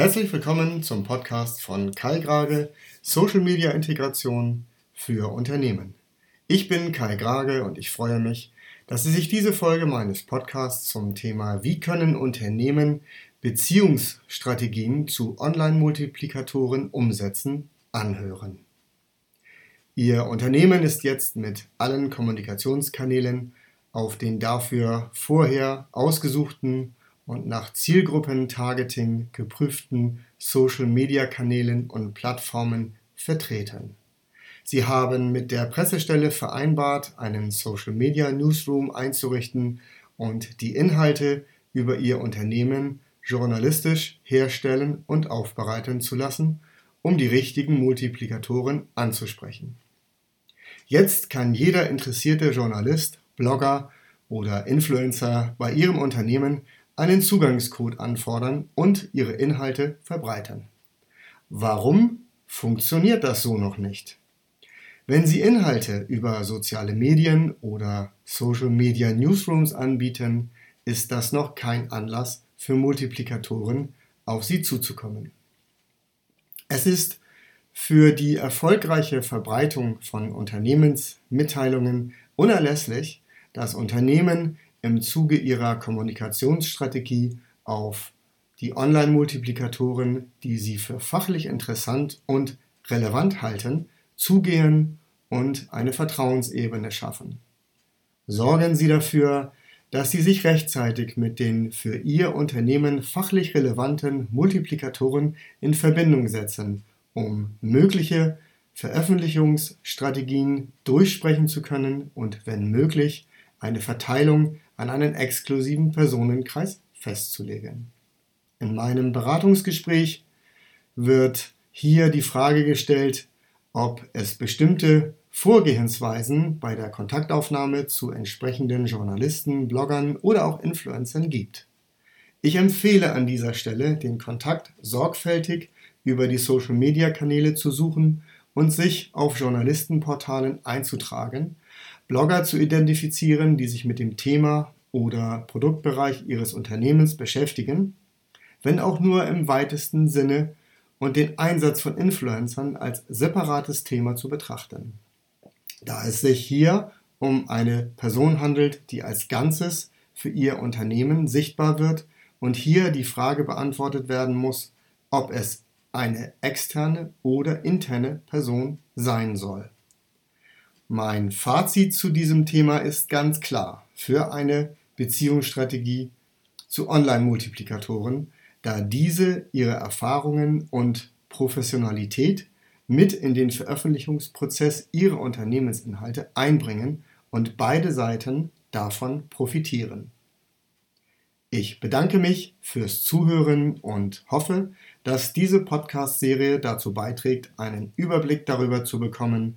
Herzlich willkommen zum Podcast von Kai Grage, Social Media Integration für Unternehmen. Ich bin Kai Grage und ich freue mich, dass Sie sich diese Folge meines Podcasts zum Thema Wie können Unternehmen Beziehungsstrategien zu Online-Multiplikatoren umsetzen anhören. Ihr Unternehmen ist jetzt mit allen Kommunikationskanälen auf den dafür vorher ausgesuchten und nach Zielgruppen-Targeting geprüften Social-Media-Kanälen und Plattformen vertreten. Sie haben mit der Pressestelle vereinbart, einen Social-Media-Newsroom einzurichten und die Inhalte über ihr Unternehmen journalistisch herstellen und aufbereiten zu lassen, um die richtigen Multiplikatoren anzusprechen. Jetzt kann jeder interessierte Journalist, Blogger oder Influencer bei ihrem Unternehmen einen Zugangscode anfordern und ihre Inhalte verbreitern. Warum funktioniert das so noch nicht? Wenn Sie Inhalte über soziale Medien oder Social Media Newsrooms anbieten, ist das noch kein Anlass für Multiplikatoren auf Sie zuzukommen. Es ist für die erfolgreiche Verbreitung von Unternehmensmitteilungen unerlässlich, dass Unternehmen im Zuge ihrer Kommunikationsstrategie auf die Online-Multiplikatoren, die sie für fachlich interessant und relevant halten, zugehen und eine Vertrauensebene schaffen. Sorgen Sie dafür, dass Sie sich rechtzeitig mit den für Ihr Unternehmen fachlich relevanten Multiplikatoren in Verbindung setzen, um mögliche Veröffentlichungsstrategien durchsprechen zu können und wenn möglich eine Verteilung an einen exklusiven Personenkreis festzulegen. In meinem Beratungsgespräch wird hier die Frage gestellt, ob es bestimmte Vorgehensweisen bei der Kontaktaufnahme zu entsprechenden Journalisten, Bloggern oder auch Influencern gibt. Ich empfehle an dieser Stelle, den Kontakt sorgfältig über die Social-Media-Kanäle zu suchen und sich auf Journalistenportalen einzutragen, Blogger zu identifizieren, die sich mit dem Thema oder Produktbereich Ihres Unternehmens beschäftigen, wenn auch nur im weitesten Sinne und den Einsatz von Influencern als separates Thema zu betrachten. Da es sich hier um eine Person handelt, die als Ganzes für ihr Unternehmen sichtbar wird und hier die Frage beantwortet werden muss, ob es eine externe oder interne Person sein soll. Mein Fazit zu diesem Thema ist ganz klar. Für eine Beziehungsstrategie zu Online-Multiplikatoren, da diese ihre Erfahrungen und Professionalität mit in den Veröffentlichungsprozess ihrer Unternehmensinhalte einbringen und beide Seiten davon profitieren. Ich bedanke mich fürs Zuhören und hoffe, dass diese Podcast-Serie dazu beiträgt, einen Überblick darüber zu bekommen,